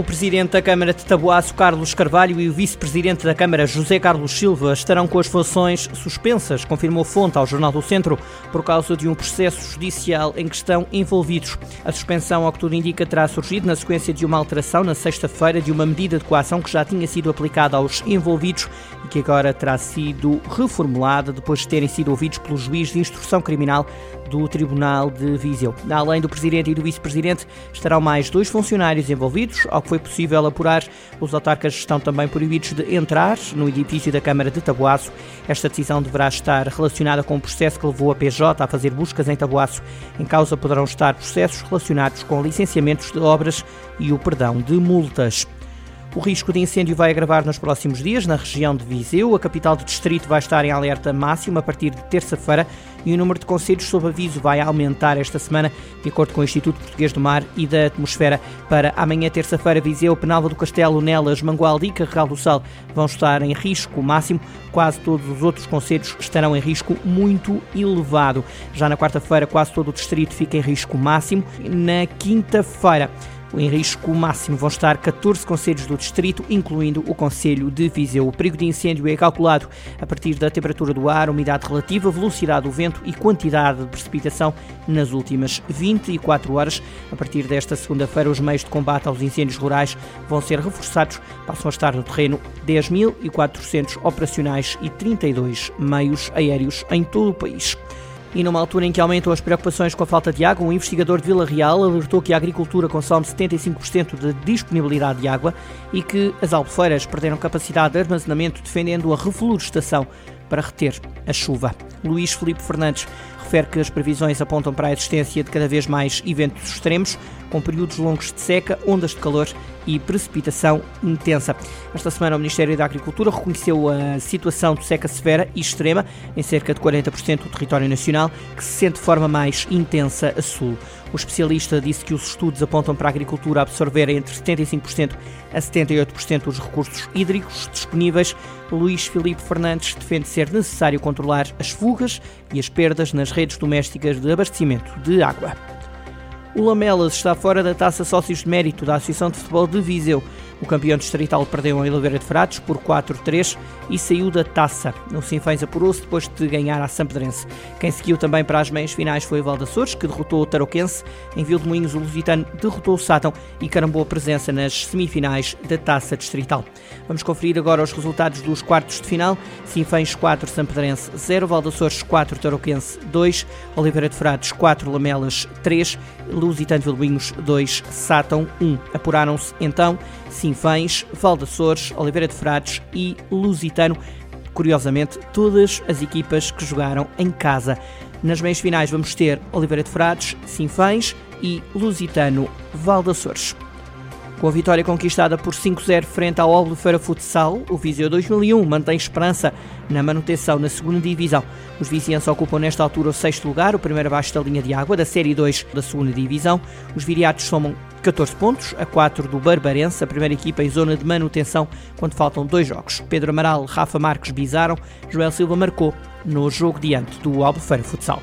O presidente da Câmara de Taboaço, Carlos Carvalho, e o vice-presidente da Câmara, José Carlos Silva, estarão com as funções suspensas, confirmou fonte ao Jornal do Centro, por causa de um processo judicial em que estão envolvidos. A suspensão, ao que tudo indica, terá surgido na sequência de uma alteração na sexta-feira de uma medida de coação que já tinha sido aplicada aos envolvidos e que agora terá sido reformulada depois de terem sido ouvidos pelo juiz de instrução criminal do Tribunal de Viseu. Além do presidente e do vice-presidente, estarão mais dois funcionários envolvidos, ao que foi possível apurar. Os autarcas estão também proibidos de entrar no edifício da Câmara de Taboaço. Esta decisão deverá estar relacionada com o processo que levou a PJ a fazer buscas em Taboaço. Em causa poderão estar processos relacionados com licenciamentos de obras e o perdão de multas. O risco de incêndio vai agravar nos próximos dias na região de Viseu. A capital do distrito vai estar em alerta máximo a partir de terça-feira e o número de conselhos sob aviso vai aumentar esta semana, de acordo com o Instituto Português do Mar e da Atmosfera. Para amanhã, terça-feira, Viseu, Penalva do Castelo, Nelas, Mangualde e Carregal do Sal vão estar em risco máximo. Quase todos os outros conselhos estarão em risco muito elevado. Já na quarta-feira, quase todo o distrito fica em risco máximo. Na quinta-feira, em risco máximo vão estar 14 conselhos do distrito, incluindo o Conselho de Viseu. O perigo de incêndio é calculado a partir da temperatura do ar, umidade relativa, velocidade do vento e quantidade de precipitação nas últimas 24 horas. A partir desta segunda-feira, os meios de combate aos incêndios rurais vão ser reforçados. Passam a estar no terreno 10.400 operacionais e 32 meios aéreos em todo o país. E numa altura em que aumentam as preocupações com a falta de água, um investigador de Vila Real alertou que a agricultura consome 75% de disponibilidade de água e que as albufeiras perderam capacidade de armazenamento, defendendo a reflorestação para reter a chuva. Luís Felipe Fernandes refere que as previsões apontam para a existência de cada vez mais eventos extremos, com períodos longos de seca, ondas de calor e precipitação intensa. Esta semana, o Ministério da Agricultura reconheceu a situação de seca severa e extrema em cerca de 40% do território nacional, que se sente de forma mais intensa a sul. O especialista disse que os estudos apontam para a agricultura absorver entre 75% a 78% dos recursos hídricos disponíveis. Luís Filipe Fernandes defende ser necessário controlar as fugas e as perdas nas redes domésticas de abastecimento de água. O Lamelas está fora da taça Sócios de Mérito da Associação de Futebol de Viseu. O campeão distrital perdeu em Oliveira de Frades por 4-3 e saiu da taça. O Sinfãs apurou-se depois de ganhar a Sampedrense. Quem seguiu também para as meias finais foi o Valdaçores, que derrotou o Tarouquense. Em Vil de Moinhos, o Lusitano derrotou o Sátão e carambou a presença nas semifinais da taça distrital. Vamos conferir agora os resultados dos quartos de final. Sinfãs 4, Sampedrense 0, Valdaçores 4, Tarouquense 2, Oliveira de Frades 4, Lamelas 3, Lusitano Vilmoinhos 2, Sátão 1. Apuraram-se então Sinfãs, Valdaçores, Oliveira de Frades e Lusitano. Curiosamente, todas as equipas que jogaram em casa. Nas meias finais vamos ter Oliveira de Frades, Sinfãs e Lusitano Valdaçores. Com a vitória conquistada por 5-0 frente ao Albufeira Futsal, o Viseu 2001 mantém esperança na manutenção na segunda divisão. Os vizienses ocupam nesta altura o sexto lugar, o primeiro abaixo da linha de água da Série 2 da segunda divisão. Os viriatos somam 14 pontos, a 4 do Barbarense, a primeira equipa em zona de manutenção, quando faltam dois jogos. Pedro Amaral, Rafa Marques bizaram, Joel Silva marcou no jogo diante do Albufeira Futsal.